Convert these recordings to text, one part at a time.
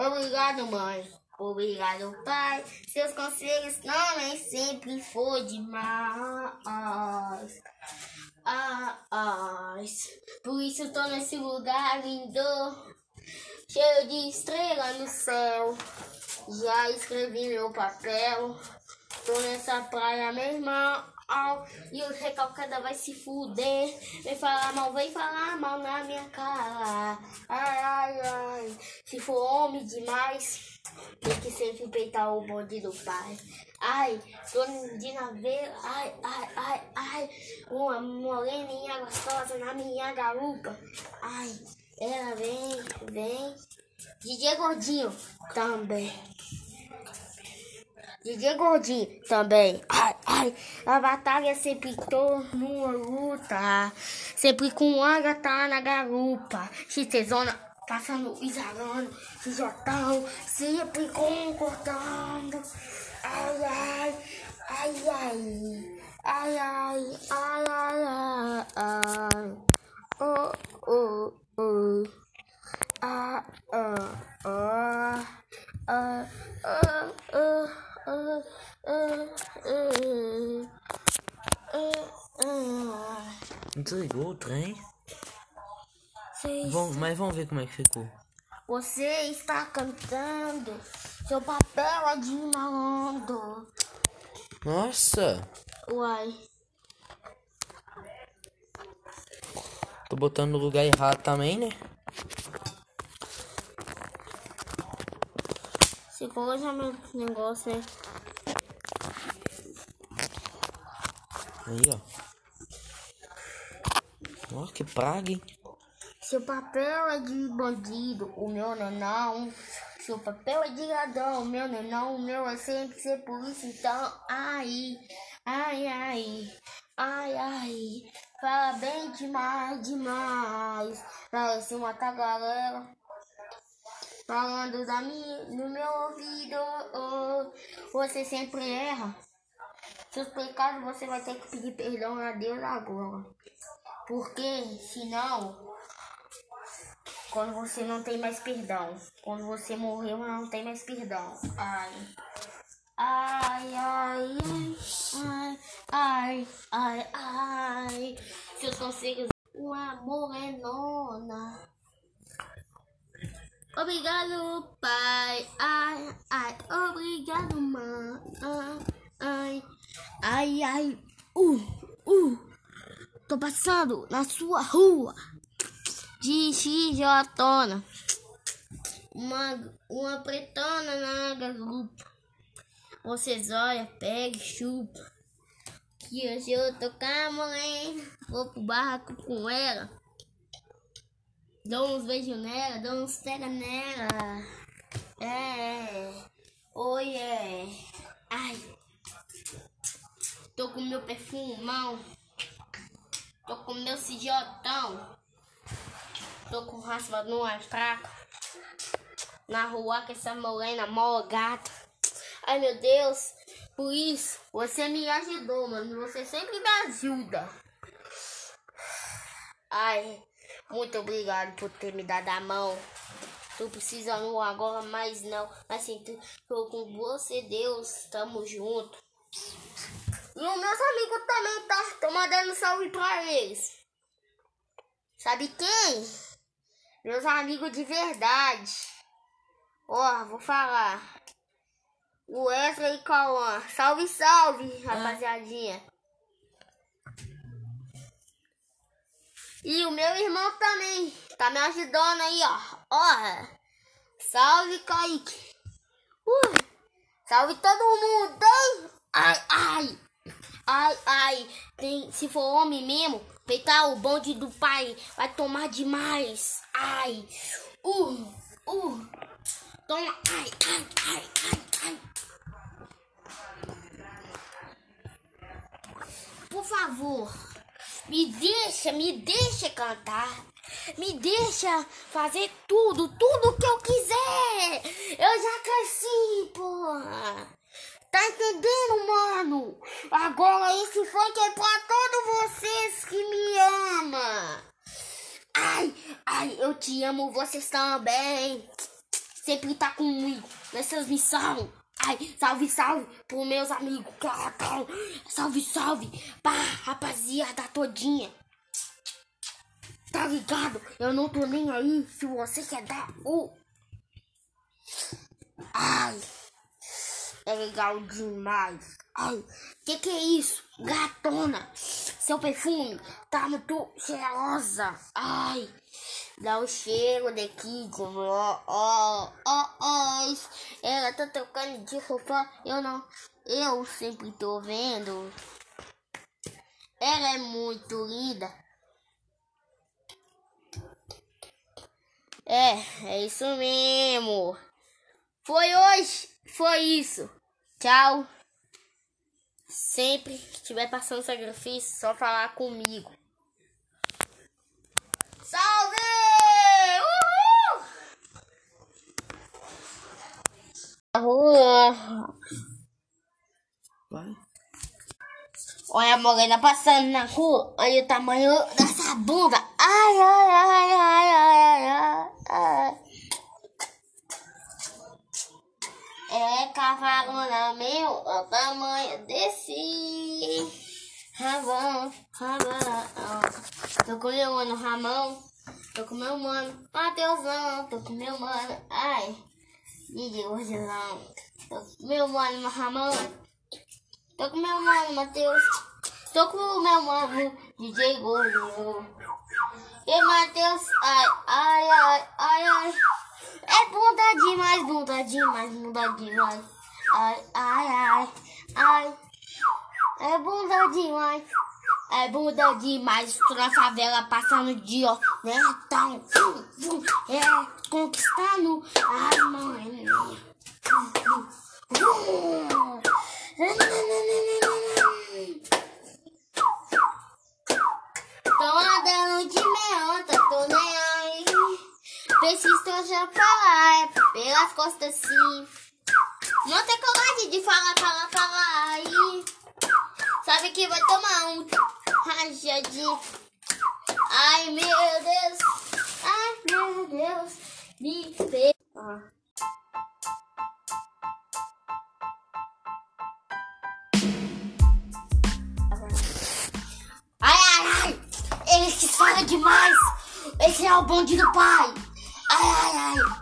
Obrigado, mãe. Obrigado, pai. Seus conselhos não nem sempre foi demais. Ah, ah, por isso tô nesse lugar lindo, cheio de estrela no céu. Já escrevi meu papel. Tô nessa praia, meu irmão. E o recalcada vai se fuder. Vem falar mal, vem falar mal na minha cara. Ai, ai, ai. Se for homem demais, tem que sempre peitar o bonde do pai. Ai, tô de naveira. Ai, ai, ai, ai. Uma moreninha gostosa na minha garupa. Ai, ela vem, vem. DJ Gordinho também. DJ Gordinho também. A batalha sempre numa luta. Sempre com anga tá na garupa. Xtezona passando, exalando. Xijotão, sempre concordando. Ai, ai, ai. Ai, ai, ai, ai, ai, ai. Oh, oh, oh. Ah, ah, ah. Ah, ah, ah. Desligou o trem? Sim. Mas vamos ver como é que ficou. Você está cantando. Seu papel é de malandro. Nossa. Uai. Tô botando no lugar errado também, né? Se coloca meu negócio, né? Aí, ó. Ó, que praga, hein? Seu papel é de bandido, o meu não é não. Seu papel é de ladrão, o meu não é não. O meu é sempre ser polícia, então. Ai, ai, ai. Ai, ai. Fala bem demais, demais. Pra se matar galera. Falando da minha, no meu ouvido. Oh, você sempre erra. Seus pecados você vai ter que pedir perdão a Deus agora. Porque senão, quando você não tem mais perdão, quando você morreu, não tem mais perdão. Ai. Ai, ai, ai, ai, ai, ai. Seus conselhos, o amor é nona. Obrigado, pai. Ai, ai, obrigado, mãe. Ai, ai, ai. Uh, uh. Tô passando na sua rua de xijotona. Uma, uma pretona na garupa. Vocês olham, pega e chupa. Que hoje eu tô com a. Vou pro barraco com ela. Dou uns beijos nela, dou uns pega nela. É. Oi, é. Ai. Tô com meu perfumão. Tô com meu sigotão. Tô com raspa numa fraca. Na rua com essa morena mó gata. Ai meu Deus. Por isso, você me ajudou, mano. Você sempre me ajuda. Ai. Muito obrigado por ter me dado a mão. Tô precisando agora mais não. Mas sim, tô com você, Deus. Tamo junto. E os meus amigos também, tá? Tô mandando salve pra eles. Sabe quem? Meus amigos de verdade. Ó, oh, vou falar. O Wesley e Cauã. Salve, salve, rapaziadinha. E o meu irmão também tá me ajudando aí, ó. Ó, salve, Kaique. Uh, salve todo mundo. Ai, ai, ai, ai. Tem, se for homem mesmo, peitar o bonde do pai vai tomar demais. Ai, uh, uh. Toma, ai, ai, ai, ai, ai. Por favor. Me deixa, me deixa cantar. Me deixa fazer tudo, tudo que eu quiser. Eu já cresci, porra. Tá entendendo, mano? Agora esse funk é pra todos vocês que me amam. Ai, ai, eu te amo, vocês também. sempre tá comigo nessas missões. Ai, salve, salve pros meus amigos. Salve, salve pra rapaziada todinha. Tá ligado? Eu não tô nem aí se você quer dar o. Ai, é legal demais. Ai, que que é isso? Gatona, seu perfume tá muito cheirosa. Ai, dá o cheiro de ó, ó, ó, ó. Ela tá tocando de sofá, eu não, eu sempre tô vendo. Ela é muito linda. É, é isso mesmo. Foi hoje, foi isso. Tchau. Sempre que estiver passando sacrifício, só falar comigo. Salve! Uhul! Vai. Olha a morena passando na rua. Olha o tamanho dessa bunda. Ai, ai, ai, ai, ai, ai, ai. É cavalo na meu, o tamanho desse. Ramão, Ramão. Tô com meu mano Ramão. Tô com meu mano Mateusão. Tô com meu mano. Ai. DJ Gordilão. Tô com meu mano Ramão. Tô com meu mano Mateus. Tô com o meu mano DJ Gordilão. E Mateus. Ai, ai, ai, ai, ai. É bunda demais, bunda demais, bunda demais. Ai, ai, ai, ai. É bunda demais. É bunda demais. Estou na favela passando de ó, né? Então, é conquistando a mãe. Tô pelas costas sim. Não tem coragem de falar, falar, falar aí. Sabe que vai tomar um rajadinho. Ai meu Deus, ai meu Deus, me. Ah. Ai, ai, ai, ele que fala demais. Esse é o bonde do pai. Ai, ai, ai.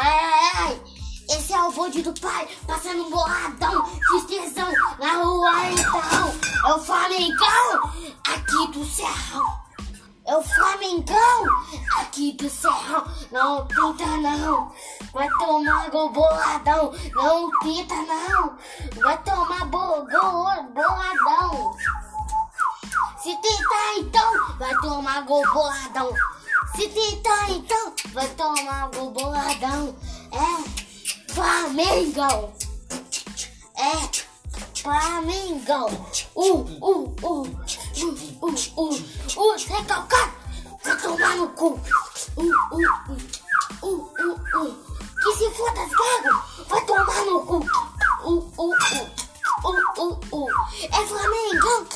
Ai, ai. Esse é o bonde do pai, passando um boladão, tristezão na rua então. É o Flamengão aqui do Serrão. É o Flamengão aqui do Serrão. Não tenta não, vai tomar gol boladão. Não tenta não, vai tomar gol boladão. Se tentar então, vai tomar gol boladão. Tentar então, vai tomar gol boladão. É Flamengo. É Flamengo. Uh, uh, uh, uh, uh, uh, uh, recalcado. Vai tomar no cu. Uh, uh, uh, uh, uh, uh. Que se foda as gago, vai tomar no cu. Uh, uh, uh, uh, uh, uh. É Flamengo.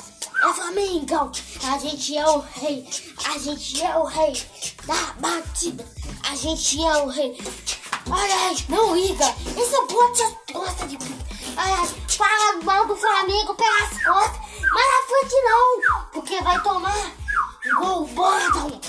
É Flamengo. A gente é o rei. A gente é o rei da batida. A gente é o rei. Ai, não liga. Esse bote gosta de. Ai, fala mal do Flamengo pelas costas. Mas na frente não, porque vai tomar gol bordão.